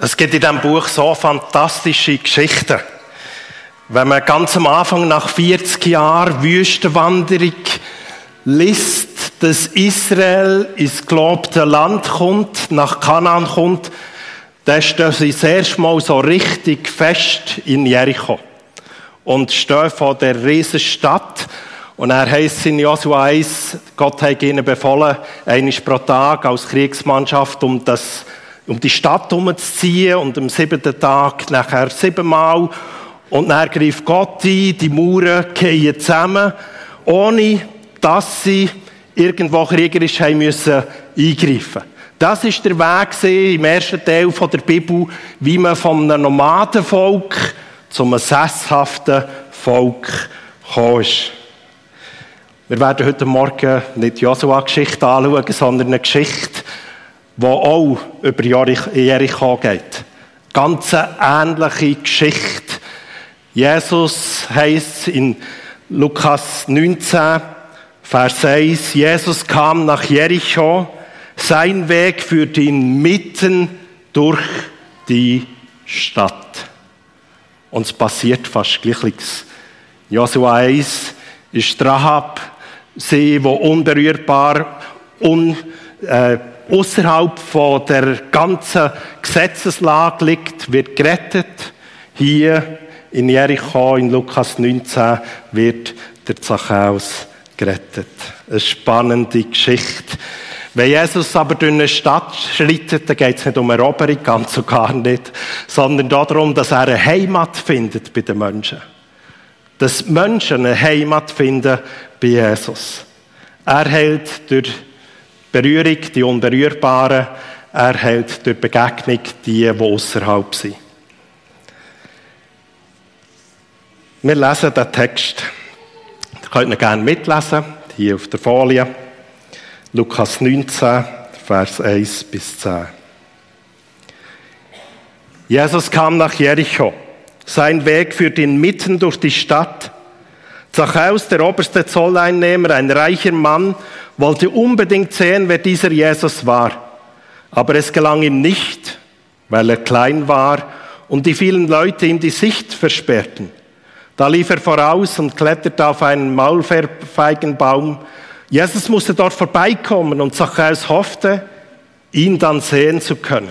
Es gibt in diesem Buch so fantastische Geschichten. Wenn man ganz am Anfang nach 40 Jahren Wüstenwanderung liest, dass Israel ins gelobte Land kommt, nach Kanaan kommt, dann stehen sie das erste so richtig fest in Jericho. Und stehen vor der riesen Stadt. Und er heisst in Joshua 1, Gott hat ihnen befohlen, einmal pro Tag als Kriegsmannschaft, um das um die Stadt herumzuziehen und am siebten Tag nachher siebenmal. Und dann greift Gott ein, die Mauern gehen zusammen, ohne dass sie irgendwo kriegerisch haben müssen eingreifen Das ist der Weg im ersten Teil der Bibel, wie man von einem Nomadenvolk zum sesshaften Volk ist. Wir werden heute Morgen nicht Josua-Geschichte anschauen, sondern eine Geschichte, wo auch über Jericho geht. Ganz ähnliche Geschichte. Jesus heißt in Lukas 19, Vers 1, Jesus kam nach Jericho, sein Weg führte ihn mitten durch die Stadt. Und es passiert fast gleiches. Josua 1 ist Rahab, sie, wo unberührbar, un, äh, außerhalb der ganzen Gesetzeslage liegt, wird gerettet. Hier in Jericho, in Lukas 19, wird der Zachäus gerettet. Eine spannende Geschichte. Wenn Jesus aber durch eine Stadt schreitet, dann geht es nicht um Eroberung, ganz und gar nicht, sondern darum, dass er eine Heimat findet bei den Menschen. Dass Menschen eine Heimat finden bei Jesus. Er hält durch Berührung, die Unberührbaren. Er hält durch Begegnung die, die außerhalb sind. Wir lesen den Text. Ihr könnt ihn gerne mitlesen, hier auf der Folie. Lukas 19, Vers 1 bis 10. Jesus kam nach Jericho. Sein Weg führt ihn mitten durch die Stadt. Zachäus, der oberste Zolleinnehmer, ein reicher Mann, wollte unbedingt sehen, wer dieser Jesus war. Aber es gelang ihm nicht, weil er klein war und die vielen Leute ihm die Sicht versperrten. Da lief er voraus und kletterte auf einen Maulfeigenbaum. Jesus musste dort vorbeikommen und Zachäus hoffte, ihn dann sehen zu können.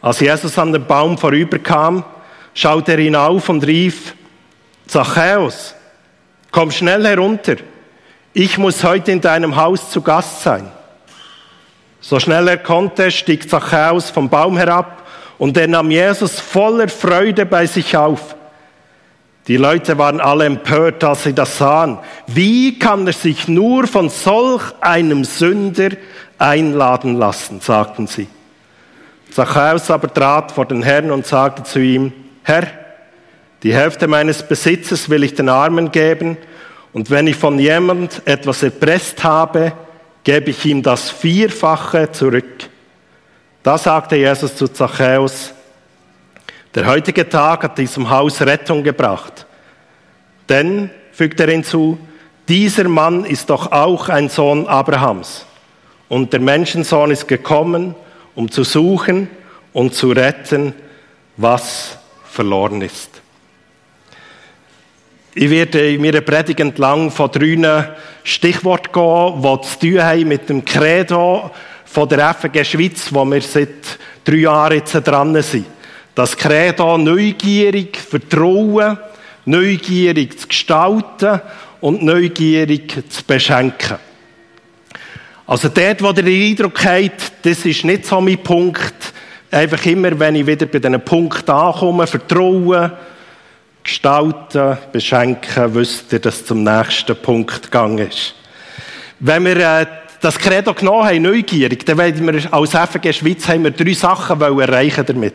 Als Jesus an dem Baum vorüberkam, schaute er ihn auf und rief, Zachäus, komm schnell herunter ich muss heute in deinem Haus zu Gast sein. So schnell er konnte, stieg Zachäus vom Baum herab und er nahm Jesus voller Freude bei sich auf. Die Leute waren alle empört, als sie das sahen. Wie kann er sich nur von solch einem Sünder einladen lassen, sagten sie. Zachäus aber trat vor den Herrn und sagte zu ihm, Herr, die Hälfte meines Besitzes will ich den Armen geben, und wenn ich von jemand etwas erpresst habe, gebe ich ihm das Vierfache zurück. Da sagte Jesus zu Zachäus, der heutige Tag hat diesem Haus Rettung gebracht. Denn, fügt er hinzu, dieser Mann ist doch auch ein Sohn Abrahams. Und der Menschensohn ist gekommen, um zu suchen und zu retten, was verloren ist. Ich werde in meiner Predigt entlang von drei Stichworten gehen, die zu tun haben mit dem Credo von der FG Schweiz, wo wir seit drei Jahren jetzt dran sind. Das Credo neugierig, Vertrauen, neugierig zu gestalten und neugierig zu beschenken. Also dort, wo der Eindruck hat, das ist nicht so mein Punkt, einfach immer, wenn ich wieder bei diesen Punkt ankomme, Vertrauen, gestalten, beschenken, wisst ihr, dass es zum nächsten Punkt gegangen ist. Wenn wir äh, das Credo genommen haben, neugierig, dann wollen wir als FG Schweiz haben wir drei Sachen erreichen damit.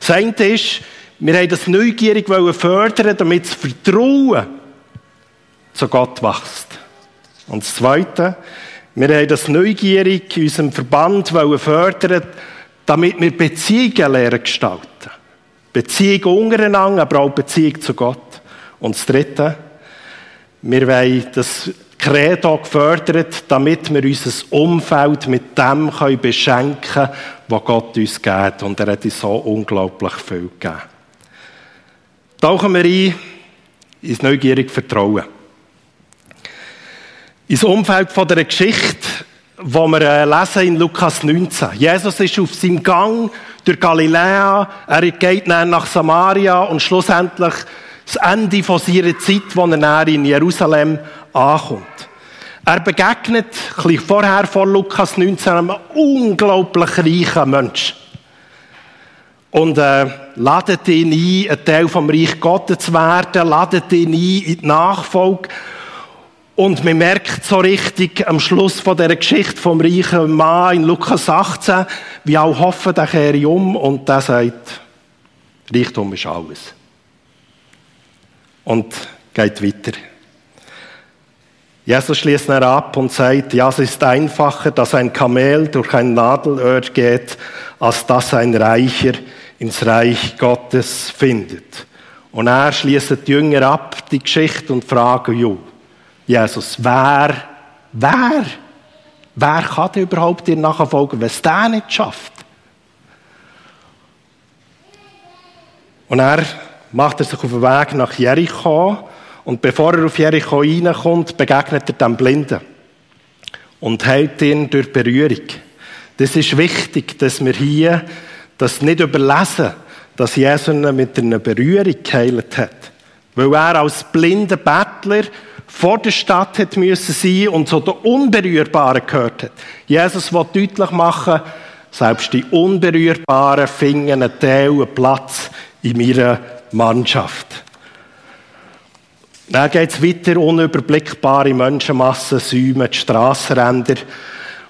Das eine ist, wir haben das neugierig fördern, damit das Vertrauen zu Gott wächst. Und das Zweite, wir haben das neugierig in unserem Verband fördern, damit wir Beziehungen lernen gestalten. Beziehung untereinander, aber auch Beziehung zu Gott. Und das Dritte, wir wollen das Credo gefördert, damit wir unser Umfeld mit dem können beschenken können, was Gott uns gibt. Und er hat uns so unglaublich viel gegeben. Tauchen wir ein ins neugierige Vertrauen. Ins Umfeld von der Geschichte, wo wir äh, lesen in Lukas 19. Jesus ist auf seinem Gang durch Galiläa, er geht dann nach Samaria und schlussendlich das Ende von seiner Zeit, wo er in Jerusalem ankommt. Er begegnet, ein bisschen vorher vor Lukas 19, einem unglaublich reichen Menschen. Und äh, ladet ihn ein, ein Teil vom Reich Gottes zu werden, ladet ihn ein in die Nachfolge. Und man merkt so richtig am Schluss von dieser Geschichte vom reichen Mann in Lukas 18, wie auch hoffen, der kehre um und der sagt, Reichtum ist alles. Und geht weiter. Jesus schließt dann ab und sagt, ja, es ist einfacher, dass ein Kamel durch ein Nadelöhr geht, als dass ein Reicher ins Reich Gottes findet. Und er schließt die Jünger ab, die Geschichte, und fragen, jo, Jesus, wer, wer, wer kann dir überhaupt dir nachfolgen, wenn es der nicht schafft? Und er macht er sich auf den Weg nach Jericho, und bevor er auf Jericho reinkommt, begegnet er dem Blinden und heilt ihn durch Berührung. Das ist wichtig, dass wir hier das nicht überlesen, dass Jesus ihn mit einer Berührung geheilt hat. Weil er als blinder Bettler vor der Stadt hat müssen sein und zu den Unberührbaren gehört hat. Jesus will deutlich machen, selbst die Unberührbaren finden einen Teil, einen Platz in meiner Mannschaft. Dann geht es weiter, unüberblickbare Menschenmassen säumen die Strassenränder.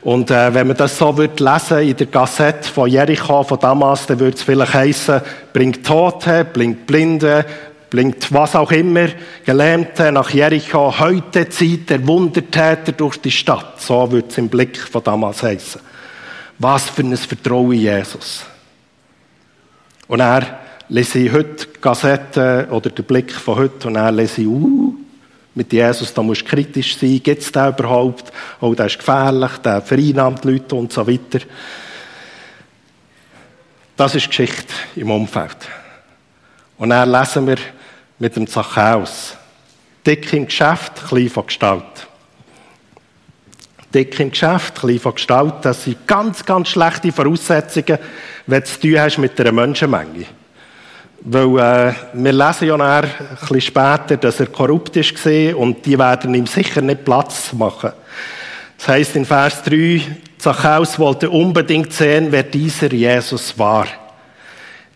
Und äh, wenn man das so würde lesen in der Gazette von Jericho von damals, dann würde es vielleicht heißen, bringt Tote, bringt Blinde, bringt was auch immer, Gelähmte nach Jericho, heute zieht der Wundertäter durch die Stadt. So würde es im Blick von damals heißen. Was für ein Vertrauen Jesus. Und er lese ich heute Gazette oder den Blick von heute und dann lese ich, uh, mit Jesus, da musst du kritisch sein, gibt es den überhaupt? Oh, der ist gefährlich, der vereinnahmt Leute und so weiter. Das ist Geschichte im Umfeld. Und dann lesen wir mit dem Zachäus. Dick im Geschäft, klein von Gestalt. Dick im Geschäft, klein von Gestalt, das sind ganz, ganz schlechte Voraussetzungen, wenn du zu tun hast mit einer Menschenmenge. Weil äh, wir lesen ja nachher, ein bisschen später, dass er korrupt war und die werden ihm sicher nicht Platz machen. Das heißt in Vers 3, Zachäus wollte unbedingt sehen, wer dieser Jesus war.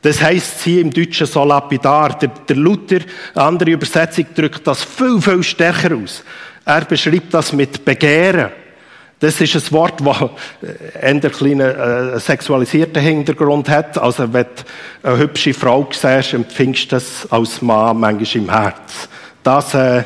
Das heißt hier im Deutschen so lapidar. Der, der Luther, eine andere Übersetzung, drückt das viel, viel stärker aus. Er beschreibt das mit Begehren. Das ist ein Wort, das einen kleinen äh, sexualisierten Hintergrund hat. Also wenn du eine hübsche Frau siehst, empfindest du das als Mann manchmal im Herz. Das äh,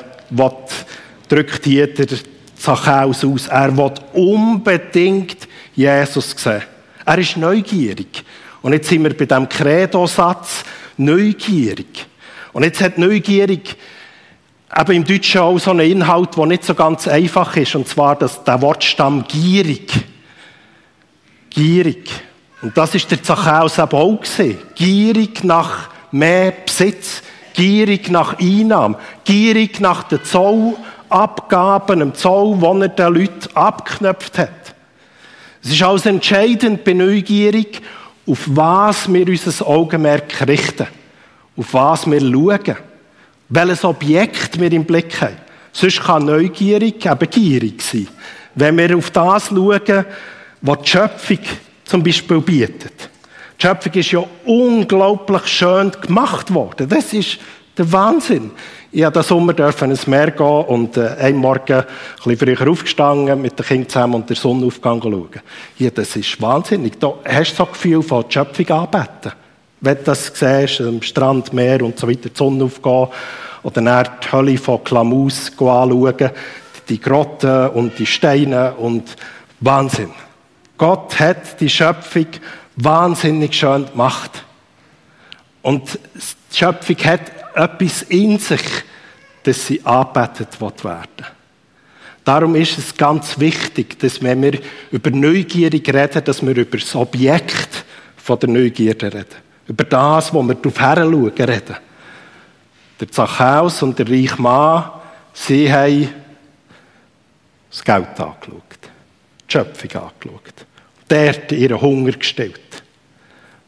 drückt hier der Zachäus aus. Er will unbedingt Jesus sehen. Er ist neugierig. Und jetzt sind wir bei dem Credo-Satz neugierig. Und jetzt hat neugierig eben im Deutschen auch so einen Inhalt, der nicht so ganz einfach ist, und zwar das, der Wortstamm gierig. Gierig. Und das ist der Zachäus eben auch gesehen. Gierig nach mehr Besitz, gierig nach Einnahmen, gierig nach den Zollabgaben, dem Zoll, den er den Leuten abgeknöpft hat. Es ist also entscheidend bei Neugierig, auf was wir unser Augenmerk richten, auf was wir schauen welches Objekt wir im Blick haben. Sonst kann neugierig eben gierig sein. Wenn wir auf das schauen, was die Schöpfung zum Beispiel bietet. Die Schöpfung ist ja unglaublich schön gemacht worden. Das ist der Wahnsinn. Ich durfte diesen Sommer dürfen ins Meer gehen und äh, einen Morgen ein bisschen früher aufgestanden, mit den Kindern zusammen und den Sonnenaufgang schauen. Ja, das ist wahnsinnig. Da hast du so ein Gefühl von die Schöpfung anbeten. Wenn du das siehst, am Strand, Meer und so weiter, die Sonne aufgehen, oder dann die Hölle von Klamus anschauen, die Grotten und die Steine und Wahnsinn. Gott hat die Schöpfung wahnsinnig schön gemacht. Und die Schöpfung hat etwas in sich, das sie anbetet werden. Darum ist es ganz wichtig, dass wenn wir über Neugierig reden, dass wir über das Objekt von der Neugierde reden. Über das, wo wir darauf heranschauen, reden. Der Zachäus und der reiche Mann, sie haben das Geld angeschaut, die Schöpfung angeschaut, dort ihren Hunger gestellt.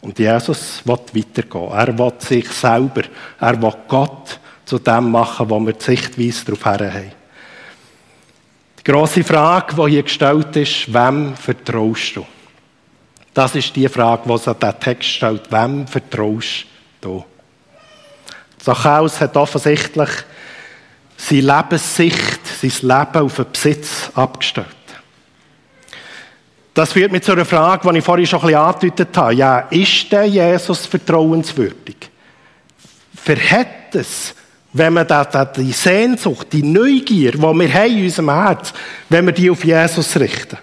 Und Jesus will weitergehen. Er will sich selber, er will Gott zu dem machen, wo wir die Sichtweise darauf haben. Die grosse Frage, die hier gestellt ist, wem vertraust du? Das ist die Frage, die sich der Text stellt. Wem vertraust du? Zachäus hat offensichtlich seine Lebenssicht, sein Leben auf den Besitz abgestellt. Das führt mich zu einer Frage, die ich vorhin schon ein bisschen angedeutet habe. Ja, ist der Jesus vertrauenswürdig? Verhält es, wenn man die Sehnsucht, die Neugier, die wir haben in unserem Herz, wenn wir die auf Jesus richten?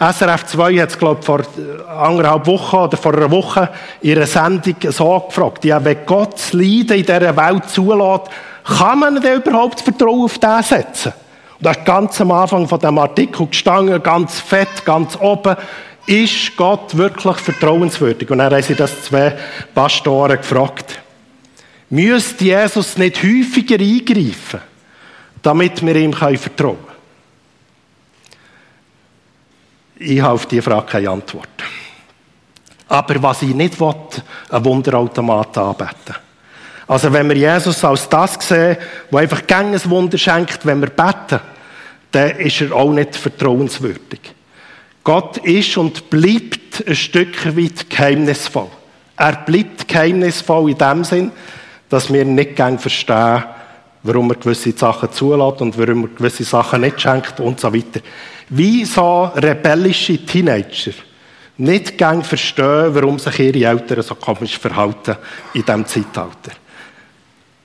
SRF 2 hat es, glaube ich, vor anderthalb Wochen oder vor einer Woche in einer Sendung so gefragt. Ja, wenn Gott das Leiden in dieser Welt zulässt, kann man denn überhaupt Vertrauen auf den setzen? Und das ist ganz am Anfang von dem Artikel gestanden, ganz fett, ganz oben. Ist Gott wirklich vertrauenswürdig? Und dann haben sie das zwei Pastoren gefragt. Müsste Jesus nicht häufiger eingreifen, damit wir ihm vertrauen können? Ich habe auf diese Frage keine Antwort. Aber was ich nicht will, ein Wunderautomat anbeten. Also wenn wir Jesus als das sehen, wo einfach ein Wunder schenkt, wenn wir beten, dann ist er auch nicht vertrauenswürdig. Gott ist und bleibt ein Stück weit geheimnisvoll. Er bleibt geheimnisvoll in dem Sinn, dass wir nicht gern verstehen, warum er gewisse Sachen zulässt und warum er gewisse Sachen nicht schenkt und so weiter. Wie so rebellische Teenager nicht gern verstehen, warum sich ihre Eltern so komisch verhalten in diesem Zeitalter.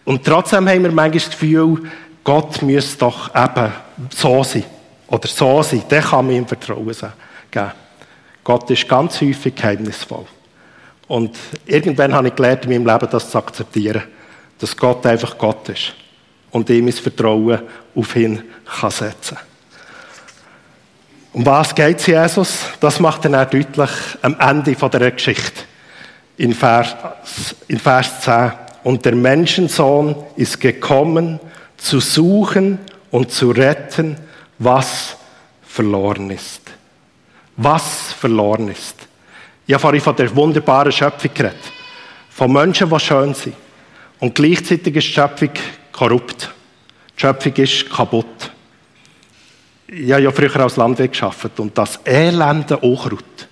Und trotzdem haben wir manchmal das Gefühl, Gott müsste doch eben so sein. Oder so sein. Der kann mir ihm Vertrauen geben. Gott ist ganz häufig geheimnisvoll. Und irgendwann habe ich gelernt, in meinem Leben das zu akzeptieren. Dass Gott einfach Gott ist. Und ihm das Vertrauen auf ihn kann setzen Um was geht es Jesus? Das macht er auch deutlich am Ende dieser Geschichte. In Vers, in Vers 10. Und der Menschensohn ist gekommen, zu suchen und zu retten, was verloren ist. Was verloren ist. Ich habe vorhin von der wunderbaren Schöpfung geredet. Von Menschen, die schön sind. Und gleichzeitig ist die Schöpfung korrupt. Die Schöpfung ist kaputt. Ich habe ja früher als Landwirt gearbeitet und das elende Unkraut,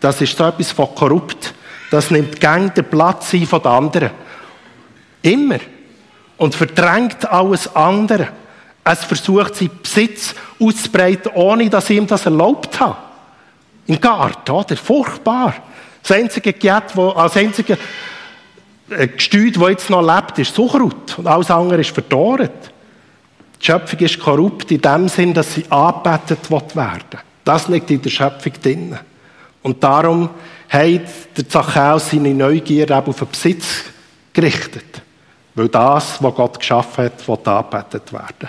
das ist so etwas von korrupt. Das nimmt gern den Platz ein von den anderen. Immer. Und verdrängt alles andere. Es versucht, seinen Besitz auszubreiten, ohne dass ihm das erlaubt hat. Im Garten, oder? Furchtbar. Das einzige wo, als einzige äh, Gestüt, das jetzt noch lebt, ist Suchrut. Und alles andere ist verdorrt. Die Schöpfung ist korrupt in dem Sinn, dass sie angebetet werden Das liegt in der Schöpfung drin. Und darum hat der Zachäus seine Neugier auf den Besitz gerichtet. Weil das, was Gott geschaffen hat, will angebetet werden.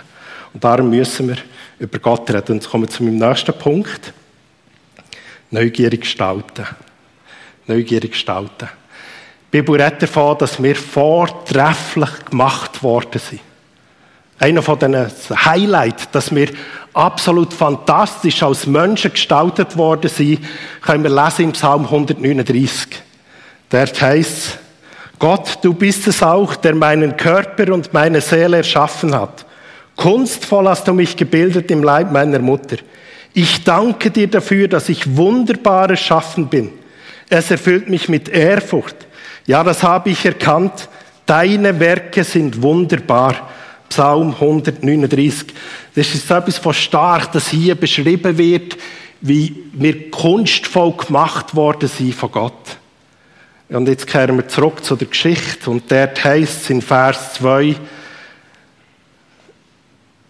Und darum müssen wir über Gott reden. Und jetzt kommen wir zu meinem nächsten Punkt. Neugierig gestalten. Neugierig gestalten. Die Bibel redet davon, dass wir vortrefflich gemacht worden sind. Einer von den Highlights, dass wir absolut fantastisch als Menschen gestaltet worden sind, können wir lesen im Psalm 139. Dort heißt Gott, du bist es auch, der meinen Körper und meine Seele erschaffen hat. Kunstvoll hast du mich gebildet im Leib meiner Mutter. Ich danke dir dafür, dass ich wunderbar erschaffen bin. Es erfüllt mich mit Ehrfurcht. Ja, das habe ich erkannt. Deine Werke sind wunderbar. Psalm 139. Das ist etwas von stark, dass hier beschrieben wird, wie wir kunstvoll gemacht worden sind von Gott. Und jetzt kehren wir zurück zu der Geschichte und dort heißt es in Vers 2,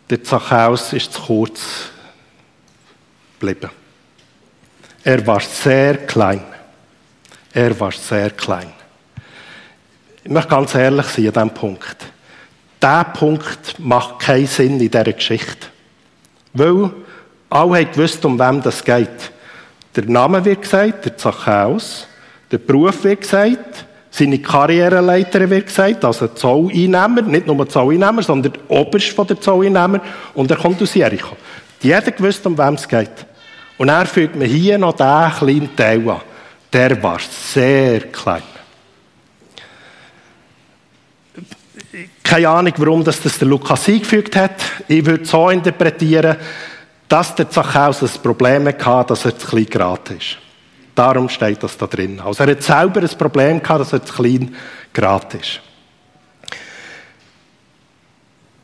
der Zachäus ist zu kurz geblieben. Er war sehr klein. Er war sehr klein. Ich möchte ganz ehrlich sein an diesem Punkt. dieser Punkt macht keinen Sinn in dieser Geschichte. Weil alle haben gewusst, um wem das geht. Der Name wird gesagt, der Zachäus. Der Beruf wird gesagt. Seine Karriereleiter wird gesagt, also Zolleinnehmer, nicht nur Zolleinnehmer, sondern der Oberst von der Zolleinnehmer. Und er kommt aus Jericho. Jeder gewusst, um wem es geht. Und er fügt mir hier noch diesen kleinen Teil an. Der war sehr klein. Keine Ahnung, warum das, das der Lukas eingefügt hat. Ich würde so interpretieren, dass der Zachäus ein Problem hatte, dass er zu klein geraten ist. Darum steht das da drin. Also er hat selber ein Problem gehabt, dass er zu klein geraten ist.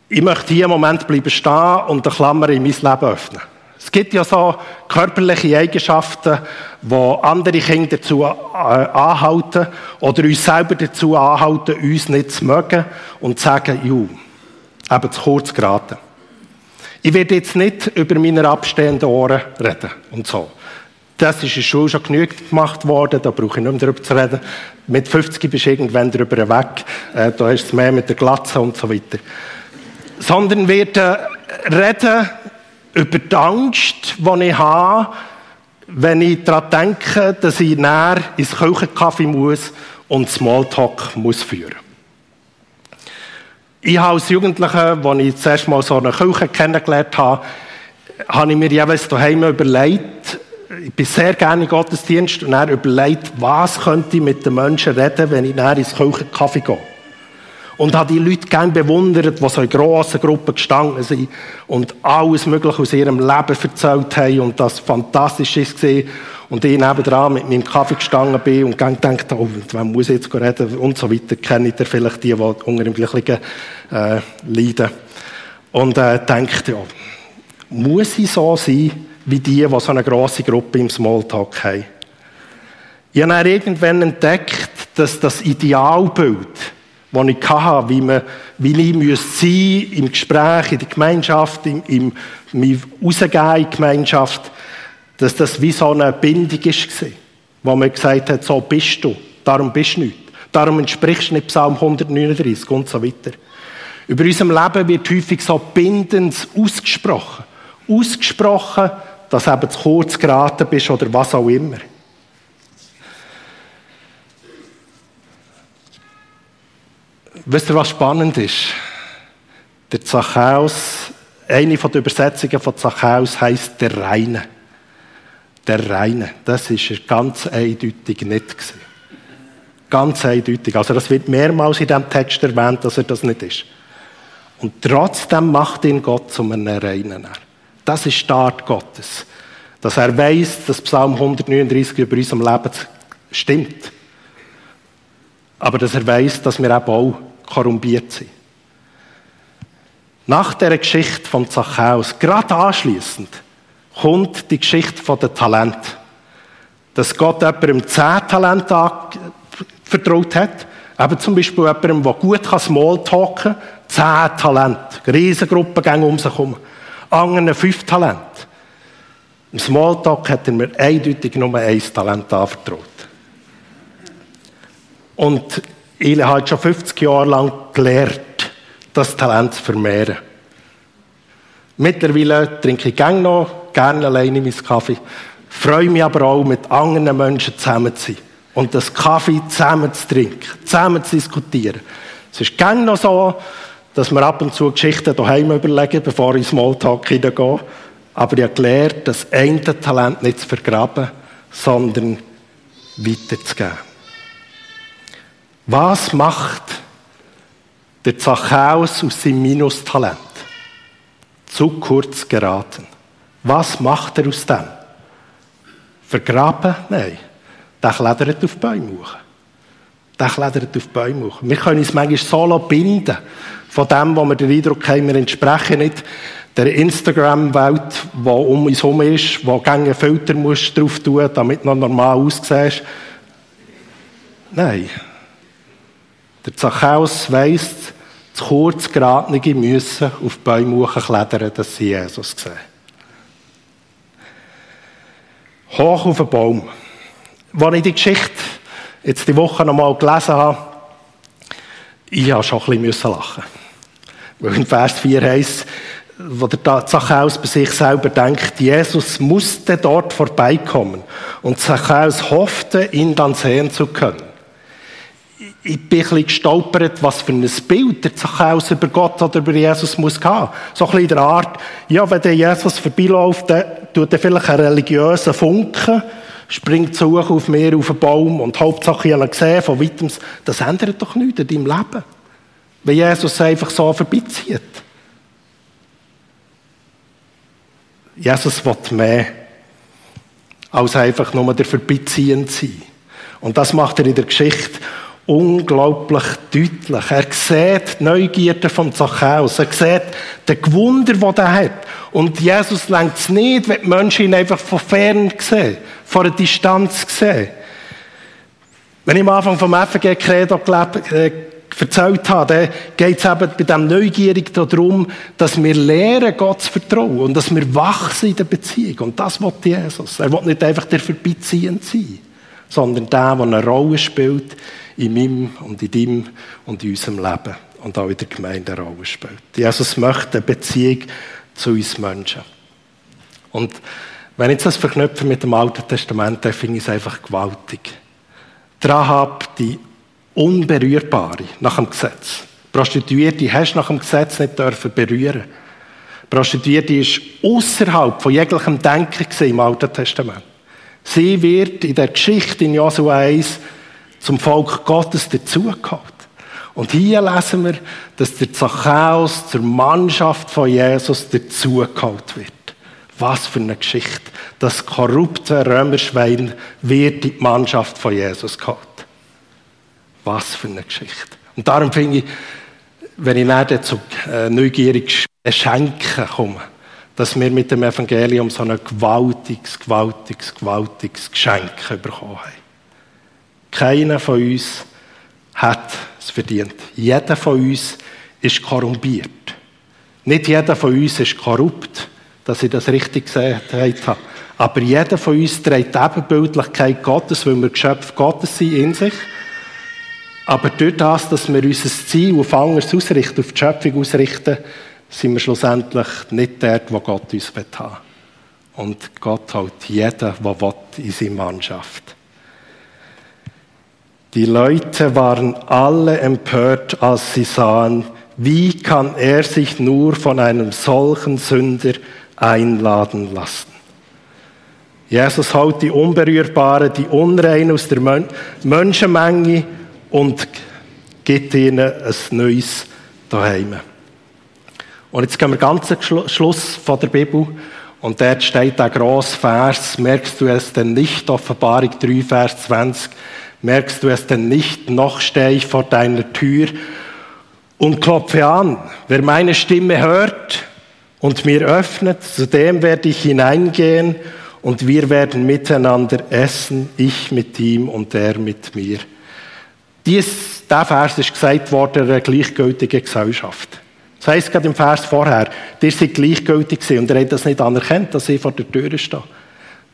Ich möchte hier im Moment bleiben stehen und eine Klammer in mein Leben öffnen. Es gibt ja so körperliche Eigenschaften, die andere Kinder dazu äh, anhalten oder uns selber dazu anhalten, uns nicht zu mögen und zu sagen, ju, eben zu kurz geraten. Ich werde jetzt nicht über meine abstehenden Ohren reden und so. Das ist in Schule schon genügend gemacht worden, da brauche ich nicht mehr darüber zu reden. Mit 50 bist du irgendwann darüber weg, äh, da ist es mehr mit der Glatze und so weiter. Sondern werden reden über die Angst, die ich habe, wenn ich daran denke, dass ich näher ins Küchenkaffee muss und Smalltalk muss führen. Ich habe als Jugendlicher, als ich zuerst mal so eine Küche kennengelernt habe, habe ich mir jeweils daheim überlegt, ich bin sehr gerne im Gottesdienst und dann überlegt, was könnte ich mit den Menschen reden, wenn ich näher ins Küchenkaffee gehe. Und habe die Leute gerne bewundert, die so in grossen Gruppen gestanden sind und alles Mögliche aus ihrem Leben erzählt haben und das fantastisch gesehen. Und ich nebenan mit meinem Kaffee gestanden bin und dann gedacht, oh, wann muss ich jetzt reden und so weiter. Kennt ihr vielleicht die, die unter dem gleichen äh, leiden. Und äh, denkt, ja, muss ich so sein, wie die, die so eine grosse Gruppe im Smalltalk haben? Ich habe dann irgendwann entdeckt, dass das Idealbild, das ich hatte, wie, man, wie ich müsste sein im Gespräch, in der Gemeinschaft, im, im, im Rausgehen in die Gemeinschaft, dass das wie so eine Bindung war, wo man gesagt hat, so bist du, darum bist du nicht. Darum entsprichst du nicht Psalm 139 und so weiter. Über unserem Leben wird häufig so bindend ausgesprochen. Ausgesprochen, dass du eben zu kurz geraten bist oder was auch immer. Wisst ihr, was spannend ist? Der Zachäus, eine den Übersetzungen von Zachäus heißt der Reine. Der Reine. Das ist er ganz eindeutig nicht gewesen. Ganz eindeutig. Also das wird mehrmals in diesem Text erwähnt, dass er das nicht ist. Und trotzdem macht ihn Gott zum einen Reinen. Das ist die Art Gottes. Dass er weiß, dass Psalm 139 über unserem Leben stimmt. Aber dass er weiß, dass wir eben auch korrumpiert sind. Nach der Geschichte von Zachäus, gerade anschließend, kommt die Geschichte von den Talent. Dass Gott jemandem zehn Talente vertraut hat. Eben zum Beispiel jemandem, der gut Smalltalken kann, zehn Talente. Riesengruppen gehen um sich herum anderen fünf Talente. Im Smalltalk hat er mir eindeutig nur ein Talent anvertraut. Und ich habe schon 50 Jahre lang gelernt, das Talent zu vermehren. Mittlerweile trinke ich gerne noch, gerne alleine meinen Kaffee, freue mich aber auch, mit anderen Menschen zusammen zu sein und das Kaffee zusammen zu trinken, zusammen zu diskutieren. Es ist gerne noch so, dass wir ab und zu Geschichten daheim überlegen, bevor ich ins Smalltalk hineingehe. Aber ich habe gelernt, das eine Talent nicht zu vergraben, sondern weiterzugeben. Was macht der Zachäus aus seinem Minustalent? Zu kurz geraten. Was macht er aus dem? Vergraben? Nein. Der klettert auf Bäume hoch. Der klettert auf Bäume hoch. Wir können uns manchmal so binden von dem, wo wir den Eindruck haben, wir entsprechen nicht der Instagram-Welt, die um uns herum ist, wo gerne Filter musst drauf tun, damit du noch normal aussiehst. Nein. Der Zachäus weiss, zu kurz geradene müssen auf Bäume klettern, dass sie Jesus sehen. Hoch auf den Baum. Als ich die Geschichte jetzt die Woche noch mal gelesen habe, ich musste schon ein bisschen lachen. Weil in Vers 4 heißt, wo der Zachäus bei sich selber denkt, Jesus musste dort vorbeikommen. Und Zachäus hoffte, ihn dann sehen zu können. Ich bin ein bisschen gestolpert, was für ein Bild der Zachäus über Gott oder über Jesus muss haben. So ein bisschen in der Art, ja, wenn der Jesus vorbeiläuft, dann tut er vielleicht einen religiösen Funken, springt zu hoch auf mir auf einen Baum und Hauptsache ich habe gesehen, von weitem, das ändert doch nichts in deinem Leben. Wenn Jesus einfach so vorbeizieht. Jesus will mehr als einfach nur der Vorbeiziehend sein. Und das macht er in der Geschichte unglaublich deutlich. Er sieht die Neugierde von Zachäus. Er sieht den Gewunder, den er hat. Und Jesus lenkt es nicht, wenn die Menschen ihn einfach von fern sehen, von einer Distanz sehen. Wenn ich am Anfang vom FG Credo äh, erzählt habe, dann geht es eben bei diesem Neugierigen darum, dass wir lernen, Gott zu vertrauen und dass wir wachsen in der Beziehung. Und das will Jesus. Er will nicht einfach der Vorbeiziehend sein, sondern der, der eine Rolle spielt in meinem und in deinem und in unserem Leben und auch in der Gemeinde eine Rolle spielt. Jesus möchte eine Beziehung zu uns Menschen. Und wenn ich das verknüpfe mit dem Alten Testament, dann finde ich es einfach gewaltig. Die Rahab, die Unberührbare nach dem Gesetz. Prostituierte hast du nach dem Gesetz nicht dürfen berühren. Prostituierte ist außerhalb von jeglichem Denken im Alten Testament. Sie wird in der Geschichte in Josua 1 zum Volk Gottes dazugeholt. Und hier lesen wir, dass der Zachäus zur Mannschaft von Jesus dazugeholt wird. Was für eine Geschichte. Das korrupte Römerschwein wird in die Mannschaft von Jesus geholt. Was für eine Geschichte. Und darum finde ich, wenn ich dann zu äh, neugierig Schenken komme, dass wir mit dem Evangelium so ein gewaltiges, gewaltiges, gewaltiges Geschenk bekommen haben. Keiner von uns hat es verdient. Jeder von uns ist korrumpiert. Nicht jeder von uns ist korrupt, dass ich das richtig gesagt habe. Aber jeder von uns trägt die Ebenbildlichkeit Gottes, weil wir Geschöpfe Gottes sind in sich. Aber durch das, dass wir unser Ziel auf anderes ausrichten, auf die Schöpfung ausrichten, sind wir schlussendlich nicht dort, wo Gott uns haben. Und Gott hält jeden, der will, in seine Mannschaft. Die Leute waren alle empört, als sie sahen, wie kann er sich nur von einem solchen Sünder einladen lassen. Jesus haut die Unberührbare, die Unrein aus der Menschenmenge und gibt ihnen ein neues daheim. Und jetzt gehen wir ganz zum Schluss von der Bibel. Und dort steht der grosse Vers, merkst du es denn nicht, Offenbarung 3, Vers 20, merkst du es denn nicht, noch stehe ich vor deiner Tür und klopfe an. Wer meine Stimme hört und mir öffnet, zu dem werde ich hineingehen und wir werden miteinander essen, ich mit ihm und er mit mir. Dies, dieser Vers ist gesagt worden in einer gleichgültigen Gesellschaft. Das heisst gerade im Vers vorher, ihr seid gleichgültig gewesen und ihr habt das nicht anerkannt, dass ich vor der Tür stehe.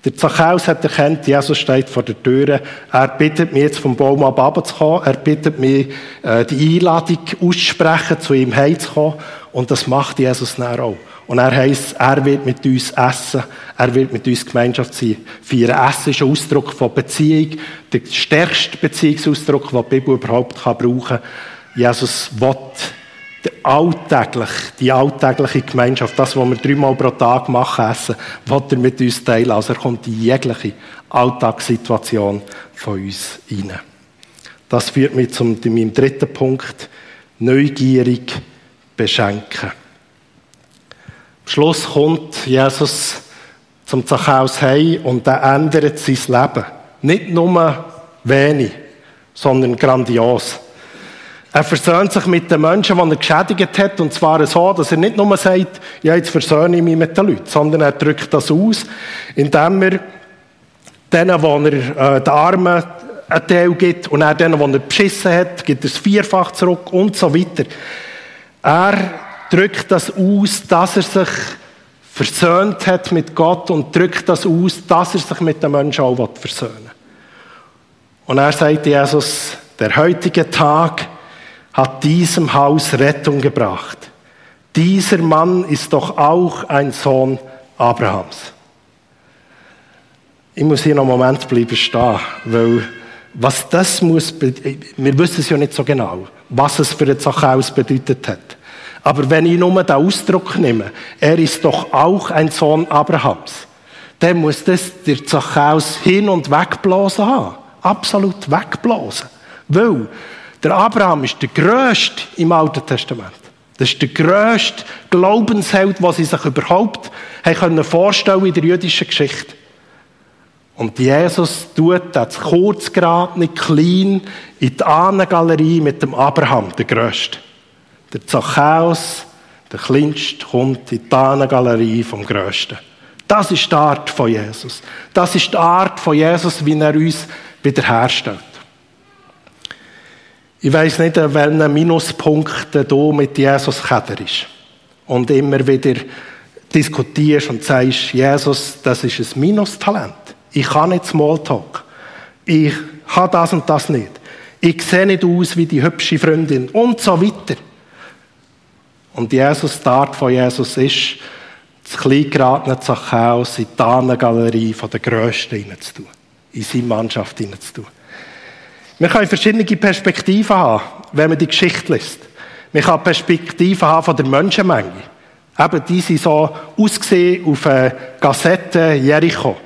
Der Zachäus hat erkannt, Jesus steht vor der Tür. Er bittet mich jetzt vom Baum ab runterzukommen. Er bittet mich, äh, die Einladung auszusprechen, zu ihm heimzukommen. Und das macht Jesus dann auch. Und er heisst, er wird mit uns essen, er wird mit uns Gemeinschaft sein. Feiern. Essen ist ein Ausdruck von Beziehung, der stärkste Beziehungsausdruck, den die Bibel überhaupt brauchen kann. Jesus will alltäglich, die alltägliche Gemeinschaft, das, was wir dreimal pro Tag machen, essen, will er mit uns teilen. Also er kommt in jegliche Alltagssituation von uns rein. Das führt mich zu meinem dritten Punkt. Neugierig beschenken. Am Schluss kommt Jesus zum Zachäus heim und er ändert sein Leben. Nicht nur wenig, sondern grandios. Er versöhnt sich mit den Menschen, die er geschädigt hat, und zwar so, dass er nicht nur sagt, ja, jetzt versöhne ich mich mit den Leuten, sondern er drückt das aus, indem er denen, wo er äh, den Armen einen Teil gibt, und er denen, die er beschissen hat, gibt er es vierfach zurück und so weiter. Er drückt das aus, dass er sich versöhnt hat mit Gott und drückt das aus, dass er sich mit den Menschen auch versöhnen will. Und er sagt Jesus, der heutige Tag hat diesem Haus Rettung gebracht. dieser Mann ist doch auch ein Sohn Abrahams. Ich muss hier noch einen Moment bleiben stehen, weil was das muss, wir wissen es ja nicht so genau, was es für eine Zachäus bedeutet hat. Aber wenn ich nur den Ausdruck nehme, er ist doch auch ein Sohn Abrahams, dann muss das der Zachäus hin und wegblasen haben. Absolut wegblasen. Weil der Abraham ist der Größte im Alten Testament. Das ist der grösste Glaubensheld, was sie sich überhaupt haben vorstellen in der jüdischen Geschichte. Und Jesus tut das kurzgeradene, klein in die Ahnengalerie mit dem Abraham, der Größte. Der Zachäus, der Kleinste, kommt in die Ahnengalerie vom Größten. Das ist die Art von Jesus. Das ist die Art von Jesus, wie er uns wiederherstellt. Ich weiß nicht, an welchen Minuspunkten du mit Jesus ist. Und immer wieder diskutierst und sagst, Jesus, das ist ein Minustalent. Ich kann nicht Smalltalk. Ich habe das und das nicht. Ich sehe nicht aus wie die hübsche Freundin und so weiter. Und Jesus, die Art von Jesus ist, das kleingeratene Zachäus in die Tannengalerie der Grössten hineinzutun. In seine Mannschaft hineinzutun. Wir können verschiedene Perspektiven haben, wenn man die Geschichte liest. Man kann Perspektiven haben von der Menschenmenge. Eben, die sind so ausgesehen auf einer Gassette Jericho.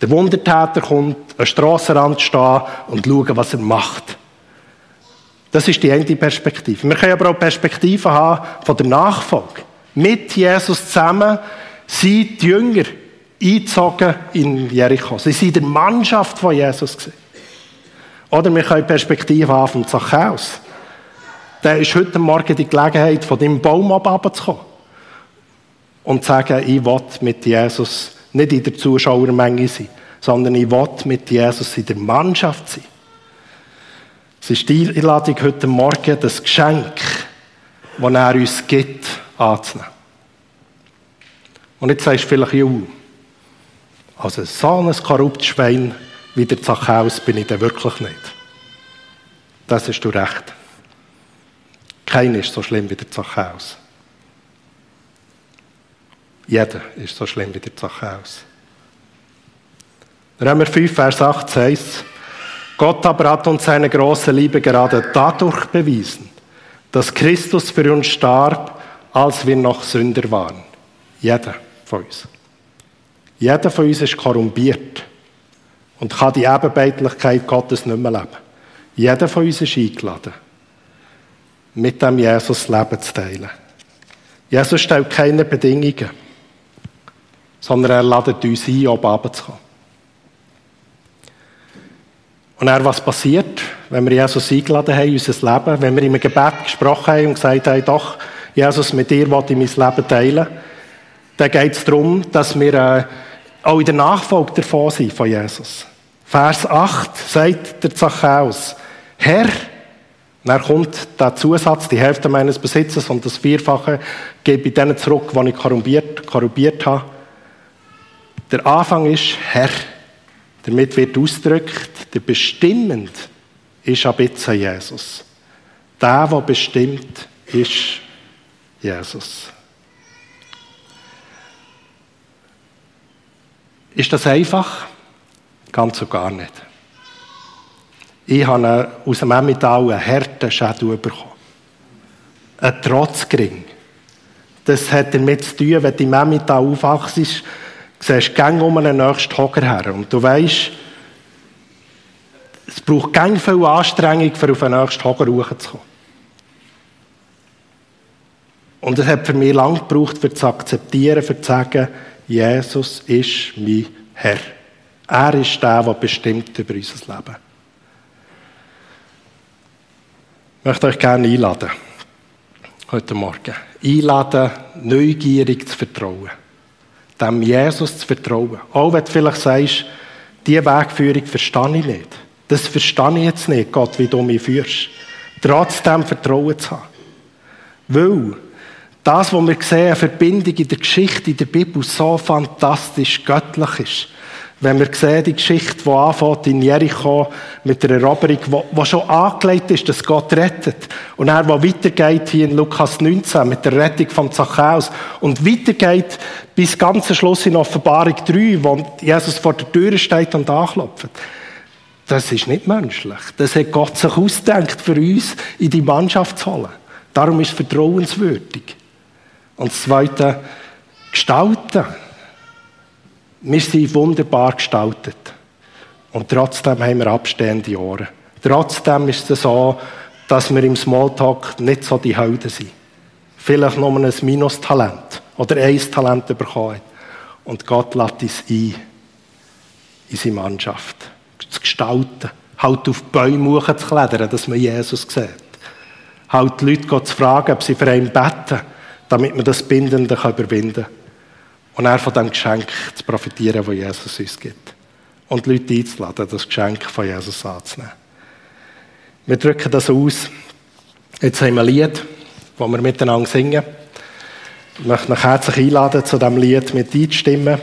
Der Wundertäter kommt an den Strassenrand stehen und schauen, was er macht. Das ist die eine Perspektive. Wir können aber auch Perspektiven haben von der Nachfolge. Mit Jesus zusammen sind die Jünger eingezogen in Jericho. Sie sind der Mannschaft von Jesus. Oder wir können Perspektive haben von Zachäus. Der ist heute Morgen die Gelegenheit, von dem Baum abzukommen. Und zu sagen, ich will mit Jesus nicht in der Zuschauermenge sein, sondern ich will mit Jesus in der Mannschaft sein. Es ist die Einladung heute Morgen, das Geschenk, das er uns gibt, anzunehmen. Und jetzt sagst du vielleicht, Juhu, also so ein korruptes Schwein wie der Zachäus bin ich dann wirklich nicht. Das hast du recht. Keiner ist so schlimm wie der Zachäus. Jeder ist so schlimm wie der Zachäus. Römer 5, Vers 8 heißt, Gott aber hat uns seine große Liebe gerade dadurch bewiesen, dass Christus für uns starb, als wir noch Sünder waren. Jeder von uns. Jeder von uns ist korrumpiert und kann die Ebenbeitlichkeit Gottes nicht mehr leben. Jeder von uns ist eingeladen, mit dem Jesus Leben zu teilen. Jesus stellt keine Bedingungen sondern er ladet uns ein, oben runterzukommen. Und dann, was passiert, wenn wir Jesus eingeladen haben, unser Leben, wenn wir im Gebet gesprochen haben und gesagt haben, doch, Jesus, mit dir will ich mein Leben teilen, dann geht es darum, dass wir äh, auch in der Nachfolge davon sind von Jesus. Vers 8 sagt der Zachäus, Herr, dann kommt der Zusatz, die Hälfte meines Besitzes und das Vierfache gebe ich denen zurück, die ich korrumpiert, korrumpiert habe. Der Anfang ist Herr. Damit wird ausgedrückt, der bestimmend ist ab jetzt Jesus. Der, der bestimmt, ist Jesus. Ist das einfach? Ganz und gar nicht. Ich habe aus dem Emmental einen harten Schädel bekommen. Ein Trotzgring. Das hat damit zu tun, wenn du im Emmental aufwachst, siehst gang um einen nächsten Hocker her. Und du weißt, es braucht gang viel Anstrengung, um auf den nächsten Hocker hochzukommen. Und es hat für mich lange gebraucht, um zu akzeptieren, für zu sagen, Jesus ist mein Herr. Er ist der, der bestimmt über unser Leben. Ich möchte euch gerne einladen, heute Morgen. Einladen, neugierig zu vertrauen dem Jesus zu vertrauen. Auch wenn du vielleicht sagst, diese Wegführung verstehe ich nicht. Das verstehe ich jetzt nicht, Gott, wie du mich führst. Trotzdem Vertrauen zu haben. Weil das, was wir sehen, eine Verbindung in der Geschichte, in der Bibel so fantastisch göttlich ist. Wenn wir sehen, die Geschichte, die anfängt in Jericho mit der Eroberung, wo schon angelegt ist, dass Gott rettet. Und er, wo weitergeht hier in Lukas 19 mit der Rettung von Zachäus und weitergeht bis ganz Schluss in Offenbarung 3, wo Jesus vor der Tür steht und anklopft. Das ist nicht menschlich. Das hat Gott sich ausgedacht, für uns in die Mannschaft zu holen. Darum ist es vertrauenswürdig. Und das Zweite, gestalten. Wir sind wunderbar gestaltet. Und trotzdem haben wir abstehende Ohren. Trotzdem ist es so, dass wir im Smalltalk nicht so die Helden sind. Vielleicht nur ein Minustalent oder ein Talent bekommen. Und Gott lädt uns ein in seine Mannschaft. Zu gestalten. Halt auf Bäume zu klettern, dass man Jesus sieht. Halt die Leute zu fragen, ob sie für einen beten, damit man das Bindende überwinden kann und er von dem Geschenk zu profitieren, das Jesus uns gibt. Und die Leute einzuladen, das Geschenk von Jesus anzunehmen. Wir drücken das aus. Jetzt haben wir ein Lied, das wir miteinander singen. Ich möchte euch herzlich einladen, zu diesem Lied mit einzustimmen.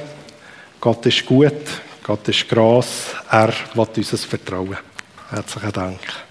Gott ist gut, Gott ist gross, er will uns Vertrauen. Herzlichen Dank.